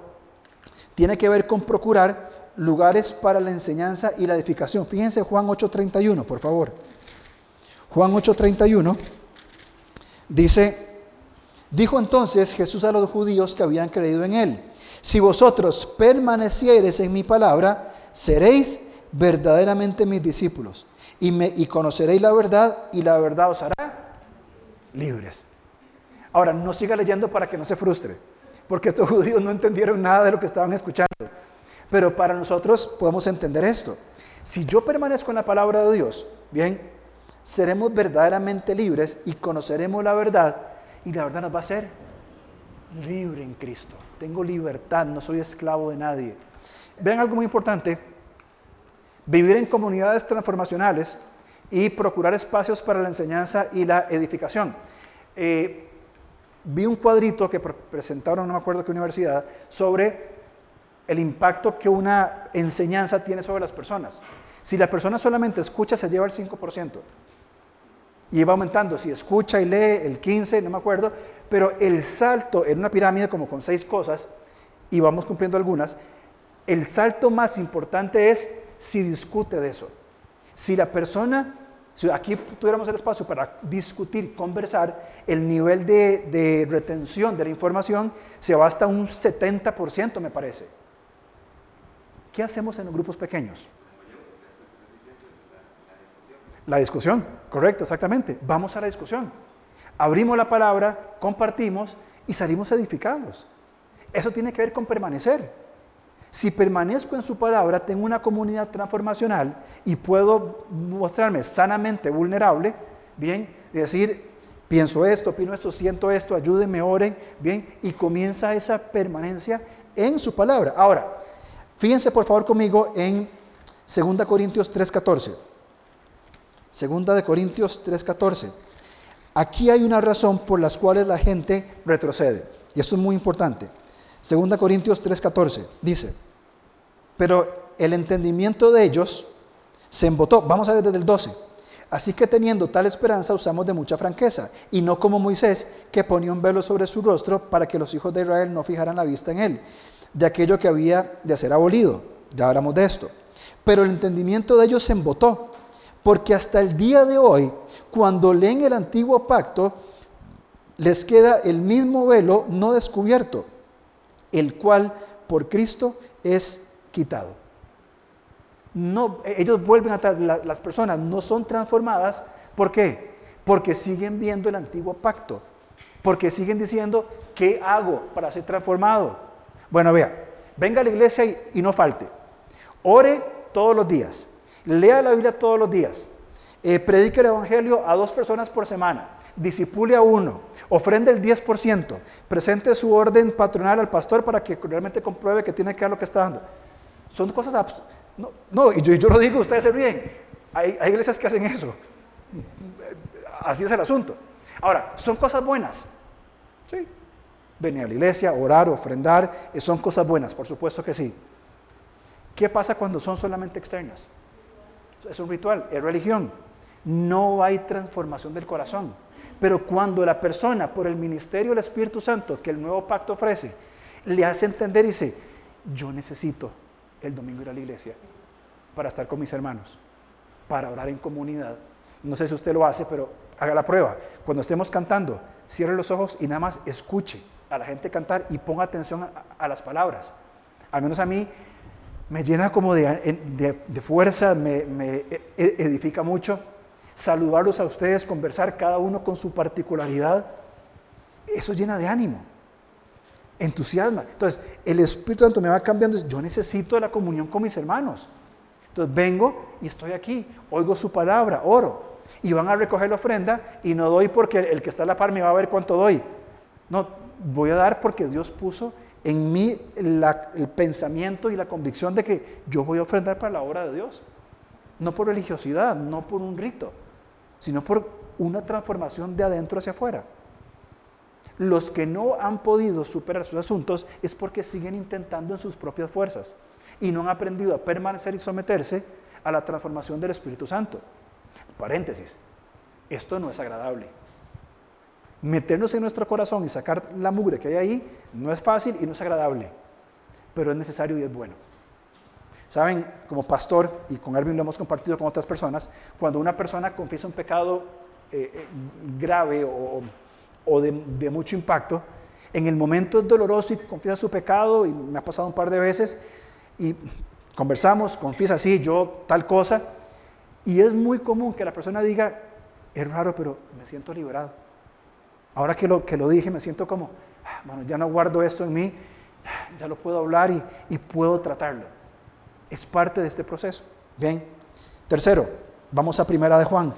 tiene que ver con procurar lugares para la enseñanza y la edificación. Fíjense Juan 8:31, por favor. Juan 8:31. Dice, dijo entonces Jesús a los judíos que habían creído en él, si vosotros permaneciereis en mi palabra, seréis verdaderamente mis discípulos y, me, y conoceréis la verdad y la verdad os hará libres. Ahora, no siga leyendo para que no se frustre, porque estos judíos no entendieron nada de lo que estaban escuchando. Pero para nosotros podemos entender esto. Si yo permanezco en la palabra de Dios, bien, seremos verdaderamente libres y conoceremos la verdad y la verdad nos va a hacer libre en Cristo. Tengo libertad, no soy esclavo de nadie. Vean algo muy importante, vivir en comunidades transformacionales y procurar espacios para la enseñanza y la edificación. Eh, vi un cuadrito que presentaron, no me acuerdo qué universidad, sobre el impacto que una enseñanza tiene sobre las personas. Si la persona solamente escucha, se lleva el 5%. Y va aumentando, si escucha y lee el 15, no me acuerdo, pero el salto en una pirámide como con seis cosas, y vamos cumpliendo algunas, el salto más importante es si discute de eso. Si la persona, si aquí tuviéramos el espacio para discutir, conversar, el nivel de, retención de la información se va hasta un 70%, me parece. ¿Qué hacemos en los grupos pequeños? La discusión, correcto, exactamente. Vamos a la discusión. Abrimos la palabra, compartimos y salimos edificados. Eso tiene que ver con permanecer. Si permanezco en su palabra, tengo una comunidad transformacional y puedo mostrarme sanamente vulnerable, bien, decir, pienso esto, opino esto, siento esto, ayúdenme, oren, bien, y comienza esa permanencia en su palabra. Ahora, fíjense por favor conmigo en 2 Corintios 3:14. Segunda de Corintios 3:14. Aquí hay una razón por las cuales la gente retrocede. Y esto es muy importante. Segunda Corintios 3:14 dice, pero el entendimiento de ellos se embotó. Vamos a ver desde el 12. Así que teniendo tal esperanza usamos de mucha franqueza, y no como Moisés, que ponía un velo sobre su rostro para que los hijos de Israel no fijaran la vista en él, de aquello que había de ser abolido. Ya hablamos de esto. Pero el entendimiento de ellos se embotó, porque hasta el día de hoy, cuando leen el antiguo pacto, les queda el mismo velo no descubierto, el cual por Cristo es quitado. No, ellos vuelven a las personas no son transformadas, ¿por qué? Porque siguen viendo el antiguo pacto, porque siguen diciendo, ¿qué hago para ser transformado? Bueno, vea, venga a la iglesia y, no falte, ore todos los días, lea la Biblia todos los días, eh, predique el Evangelio a dos personas por semana, disipule a uno, ofrende el 10%, presente su orden patronal al pastor para que realmente compruebe que tiene que dar lo que está dando. Son cosas no, no, y yo, lo digo, ustedes se ríen. Hay, hay iglesias que hacen eso. Así es el asunto. Ahora, ¿son cosas buenas? Sí. Venir a la iglesia, orar, ofrendar, eh, son cosas buenas, por supuesto que sí. ¿Qué pasa cuando son solamente externas? Es un ritual, es religión. No hay transformación del corazón. Pero cuando la persona, por el ministerio del Espíritu Santo que el nuevo pacto ofrece, le hace entender y dice, yo necesito el domingo ir a la iglesia para estar con mis hermanos, para orar en comunidad. No sé si usted lo hace, pero haga la prueba. Cuando estemos cantando, cierre los ojos y nada más escuche a la gente cantar y ponga atención a, las palabras. Al menos a mí me llena como de, fuerza, me, me e, e, edifica mucho saludarlos a ustedes, conversar cada uno con su particularidad, eso llena de ánimo, entusiasma. Entonces, el Espíritu Santo me va cambiando, yo necesito la comunión con mis hermanos. Entonces, vengo y estoy aquí, oigo su palabra, oro, y van a recoger la ofrenda y no doy porque el que está a la par me va a ver cuánto doy. No, voy a dar porque Dios puso en mí el pensamiento y la convicción de que yo voy a ofrendar para la obra de Dios. No por religiosidad, no por un rito sino por una transformación de adentro hacia afuera. Los que no han podido superar sus asuntos es porque siguen intentando en sus propias fuerzas y no han aprendido a permanecer y someterse a la transformación del Espíritu Santo. Paréntesis, esto no es agradable. Meternos en nuestro corazón y sacar la mugre que hay ahí no es fácil y no es agradable, pero es necesario y es bueno. Saben, como pastor, y con Erwin lo hemos compartido con otras personas, cuando una persona confiesa un pecado eh, eh, grave o, de, mucho impacto, en el momento es doloroso y confiesa su pecado, y me ha pasado un par de veces, y conversamos, confiesa así, yo tal cosa, y es muy común que la persona diga, es raro, pero me siento liberado. Ahora que lo, que lo dije, me siento como, ah, bueno, ya no guardo esto en mí, ya lo puedo hablar y puedo tratarlo. Es parte de este proceso. Bien. Tercero, vamos a primera de Juan.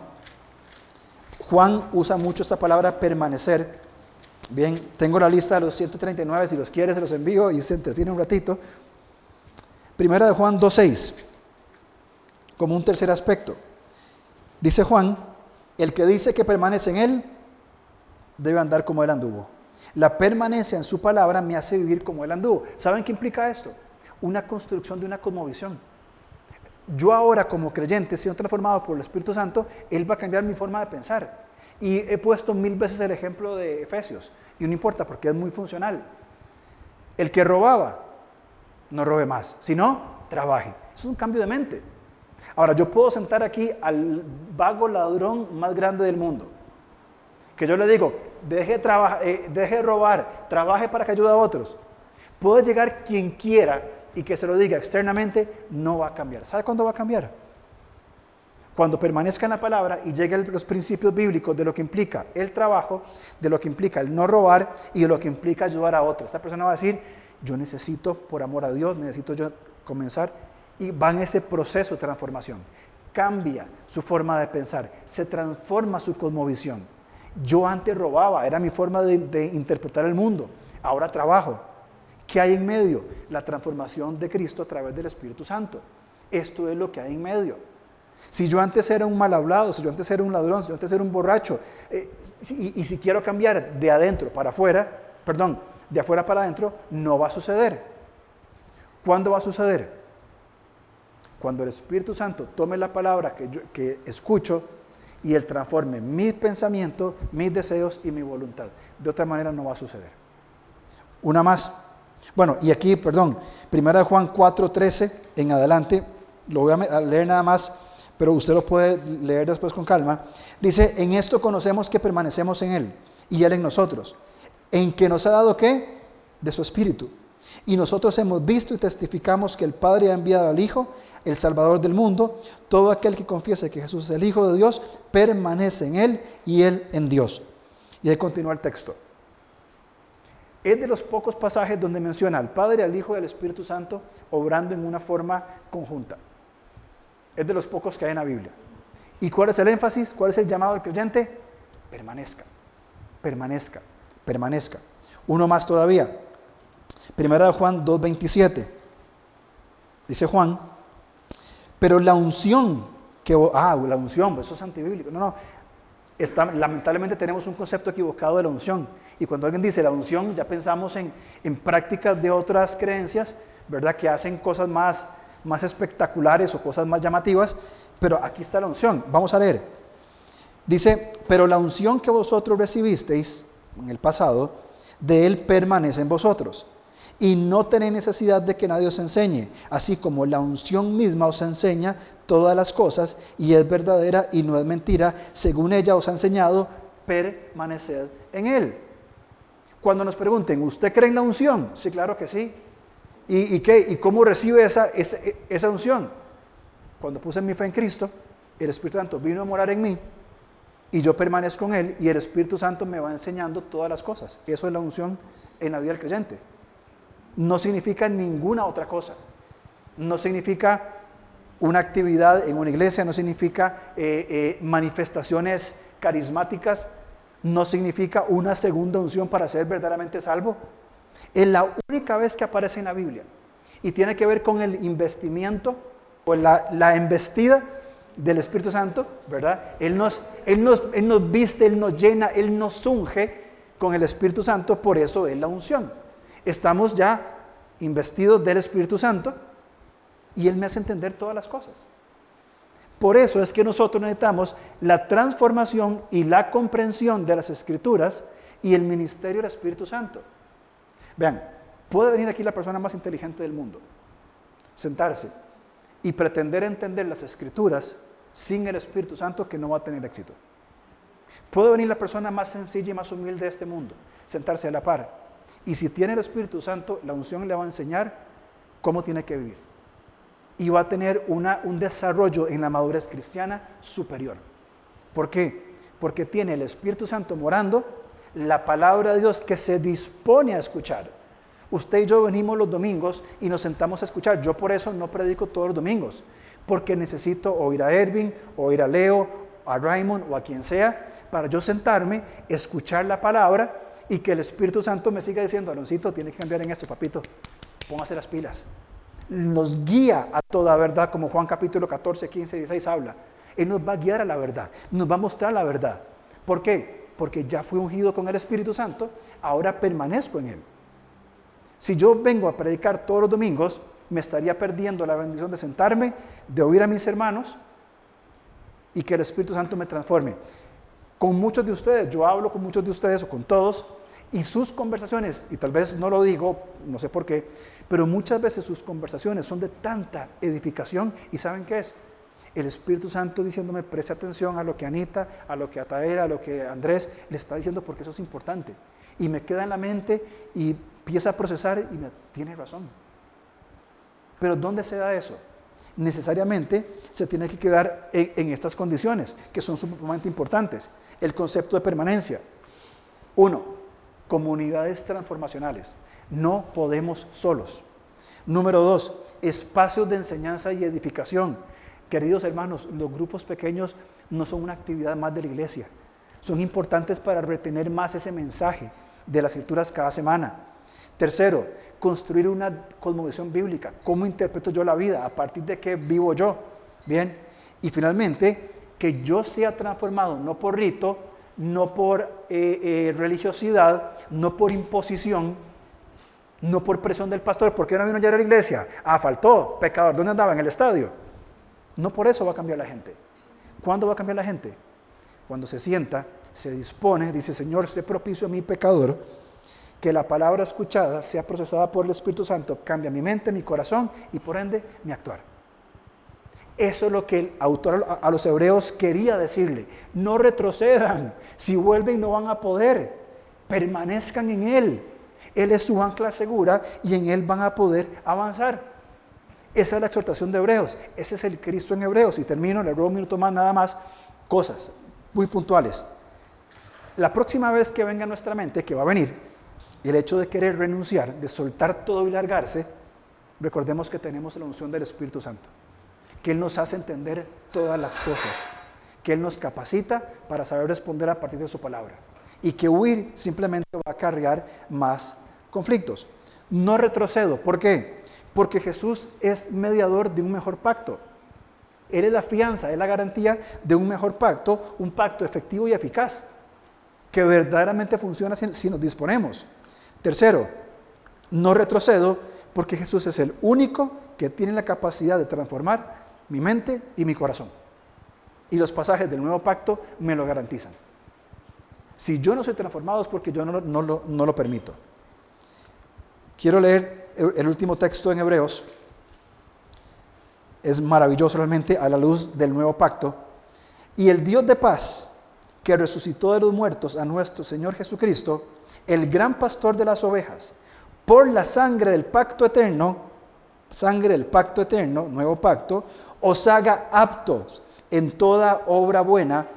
Juan usa mucho esta palabra permanecer. Bien, tengo la lista de los 139, si los quieres se los envío y se entretiene un ratito. Primera de Juan 2.6, como un tercer aspecto. Dice Juan, el que dice que permanece en él, debe andar como él anduvo. La permanencia en su palabra me hace vivir como él anduvo. ¿Saben qué implica esto? una construcción de una cosmovisión. Yo ahora como creyente, siendo transformado por el Espíritu Santo, Él va a cambiar mi forma de pensar. Y he puesto mil veces el ejemplo de Efesios, y no importa porque es muy funcional. El que robaba, no robe más, sino trabaje. es un cambio de mente. Ahora, yo puedo sentar aquí al vago ladrón más grande del mundo, que yo le digo, deje, eh, deje robar, trabaje para que ayude a otros. Puede llegar quien quiera y que se lo diga externamente, no va a cambiar. ¿Sabe cuándo va a cambiar? Cuando permanezca en la palabra y lleguen los principios bíblicos de lo que implica el trabajo, de lo que implica el no robar y de lo que implica ayudar a otros. Esta persona va a decir, yo necesito, por amor a Dios, necesito yo comenzar y va en ese proceso de transformación. Cambia su forma de pensar, se transforma su cosmovisión. Yo antes robaba, era mi forma de, interpretar el mundo, ahora trabajo, ¿Qué hay en medio? La transformación de Cristo a través del Espíritu Santo. Esto es lo que hay en medio. Si yo antes era un mal hablado, si yo antes era un ladrón, si yo antes era un borracho, eh, y, y si quiero cambiar de adentro para afuera, perdón, de afuera para adentro, no va a suceder. ¿Cuándo va a suceder? Cuando el Espíritu Santo tome la palabra que, yo, que escucho y Él transforme mi pensamiento, mis deseos y mi voluntad. De otra manera no va a suceder. Una más. Bueno, y aquí, perdón, primera de Juan 4:13 en adelante, lo voy a leer nada más, pero usted lo puede leer después con calma. Dice, en esto conocemos que permanecemos en Él y Él en nosotros, en que nos ha dado qué? De su Espíritu. Y nosotros hemos visto y testificamos que el Padre ha enviado al Hijo, el Salvador del mundo. Todo aquel que confiese que Jesús es el Hijo de Dios, permanece en Él y Él en Dios. Y ahí continúa el texto. Es de los pocos pasajes donde menciona al Padre, al Hijo y al Espíritu Santo obrando en una forma conjunta. Es de los pocos que hay en la Biblia. ¿Y cuál es el énfasis? ¿Cuál es el llamado al creyente? Permanezca, permanezca, permanezca. Uno más todavía. Primera de Juan 2.27. Dice Juan, pero la unción que... Ah, la unción, eso es antibíblico. No, no. lamentablemente tenemos un concepto equivocado de la unción. Y cuando alguien dice la unción, ya pensamos en, en prácticas de otras creencias, ¿verdad? Que hacen cosas más, más espectaculares o cosas más llamativas. Pero aquí está la unción. Vamos a leer. Dice, pero la unción que vosotros recibisteis en el pasado, de él permanece en vosotros y no tenéis necesidad de que nadie os enseñe, así como la unción misma os enseña todas las cosas y es verdadera y no es mentira, según ella os ha enseñado, permaneced en él. Cuando nos pregunten, ¿usted cree en la unción? Sí, claro que sí. ¿Y, qué? ¿Y cómo recibe esa, esa, esa unción? Cuando puse mi fe en Cristo, el Espíritu Santo vino a morar en mí y yo permanezco en Él y el Espíritu Santo me va enseñando todas las cosas. Eso es la unción en la vida del creyente no significa ninguna otra cosa. No significa una actividad en una iglesia, no significa eh, eh, manifestaciones carismáticas, no significa una segunda unción para ser verdaderamente salvo. Es la única vez que aparece en la Biblia y tiene que ver con el investimiento o la, la embestida del Espíritu Santo, ¿verdad? Él nos, él, nos, él nos viste, Él nos llena, Él nos unge con el Espíritu Santo, por eso es la unción estamos ya investidos del Espíritu Santo y Él me hace entender todas las cosas. Por eso es que nosotros necesitamos la transformación y la comprensión de las escrituras y el ministerio del Espíritu Santo. Vean, puede venir aquí la persona más inteligente del mundo, sentarse y pretender entender las escrituras sin el Espíritu Santo que no va a tener éxito. Puede venir la persona más sencilla y más humilde de este mundo, sentarse a la par y si tiene el Espíritu Santo, la unción le va a enseñar cómo tiene que vivir. Y va a tener un desarrollo en la madurez cristiana superior. ¿Por qué? Porque tiene el Espíritu Santo morando, la palabra de Dios que se dispone a escuchar. Usted y yo venimos los domingos y nos sentamos a escuchar. Yo por eso no predico todos los domingos, porque necesito oír a Ervin, oír a Leo, a Raymond o a quien sea, para yo sentarme, escuchar la palabra y que el Espíritu Santo me siga diciendo, Aloncito, tiene que cambiar en esto, papito, póngase las pilas. Nos guía a toda verdad, como Juan capítulo 14, 15, 16 habla. Él nos va a guiar a la verdad, nos va a mostrar la verdad. ¿Por qué? Porque ya fui ungido con el Espíritu Santo, ahora permanezco en Él. Si yo vengo a predicar todos los domingos, me estaría perdiendo la bendición de sentarme, de oír a mis hermanos y que el Espíritu Santo me transforme. Con muchos de ustedes, yo hablo con muchos de ustedes o con todos, y sus conversaciones, y tal vez no lo digo, no sé por qué, pero muchas veces sus conversaciones son de tanta edificación y ¿saben qué es? El Espíritu Santo diciéndome, preste atención a lo que Anita, a lo que Ataera, a lo que Andrés le está diciendo porque eso es importante. Y me queda en la mente y empieza a procesar y me tiene razón. Pero ¿dónde se da eso? Necesariamente se tiene que quedar en, en estas condiciones, que son sumamente importantes. El concepto de permanencia. Uno, comunidades transformacionales. No podemos solos. Número dos, espacios de enseñanza y edificación. Queridos hermanos, los grupos pequeños no son una actividad más de la iglesia. Son importantes para retener más ese mensaje de las escrituras cada semana. Tercero, construir una cosmovisión bíblica. ¿Cómo interpreto yo la vida? ¿A partir de qué vivo yo? Bien. Y finalmente, que yo sea transformado no por rito, no por eh, eh, religiosidad, no por imposición, no por presión del pastor. ¿Por qué no vino ayer a la iglesia? Ah, faltó, pecador. ¿Dónde andaba? En el estadio. No por eso va a cambiar la gente. ¿Cuándo va a cambiar la gente? cuando se sienta, se dispone, dice, Señor, sé propicio a mi pecador, que la palabra escuchada sea procesada por el Espíritu Santo, cambia mi mente, mi corazón y por ende mi actuar. Eso es lo que el autor a los hebreos quería decirle. No retrocedan. Si vuelven no van a poder. Permanezcan en Él. Él es su ancla segura y en Él van a poder avanzar. Esa es la exhortación de Hebreos. Ese es el Cristo en Hebreos. Y termino, le robo un minuto más nada más. Cosas muy puntuales. La próxima vez que venga a nuestra mente, que va a venir, el hecho de querer renunciar, de soltar todo y largarse, recordemos que tenemos la unción del Espíritu Santo que Él nos hace entender todas las cosas, que Él nos capacita para saber responder a partir de su palabra y que huir simplemente va a acarrear más conflictos. No retrocedo, ¿por qué? Porque Jesús es mediador de un mejor pacto. Él es la fianza, es la garantía de un mejor pacto, un pacto efectivo y eficaz, que verdaderamente funciona si nos disponemos. Tercero, no retrocedo porque Jesús es el único que tiene la capacidad de transformar mi mente y mi corazón. Y los pasajes del nuevo pacto me lo garantizan. Si yo no soy transformado es porque yo no, no, lo, permito. Quiero leer el último texto en Hebreos. Es maravilloso realmente a la luz del nuevo pacto. Y el Dios de paz, que resucitó de los muertos a nuestro Señor Jesucristo, el gran pastor de las ovejas, por la sangre del pacto eterno, sangre del pacto eterno, nuevo pacto, os haga aptos en toda obra buena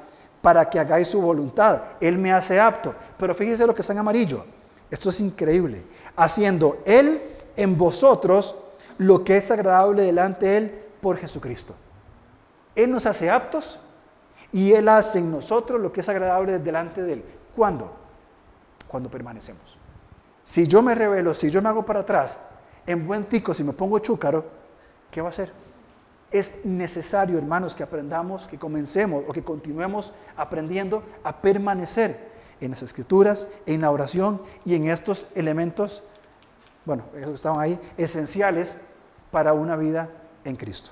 para que hagáis su voluntad. Él me hace apto. Pero fíjese lo que está en amarillo. Esto es increíble. Haciendo Él en vosotros lo que es agradable delante de Él por Jesucristo. Él nos hace aptos y Él hace en nosotros lo que es agradable delante de Él. ¿Cuándo? Cuando permanecemos. Si yo me revelo, si yo me hago para atrás, en buen tico, si me pongo chúcaro, ¿qué va a hacer? Es necesario, hermanos, que aprendamos, que comencemos o que continuemos aprendiendo a permanecer en las escrituras, en la oración y en estos elementos, bueno, esos que estaban ahí, esenciales para una vida en Cristo.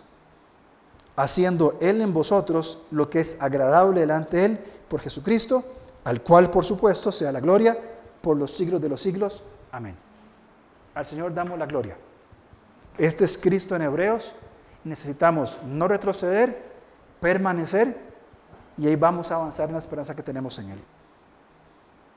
Haciendo Él en vosotros lo que es agradable delante de Él por Jesucristo, al cual por supuesto sea la gloria por los siglos de los siglos. Amén. Al Señor damos la gloria. Este es Cristo en Hebreos necesitamos no retroceder, permanecer y ahí vamos a avanzar en la esperanza que tenemos en Él.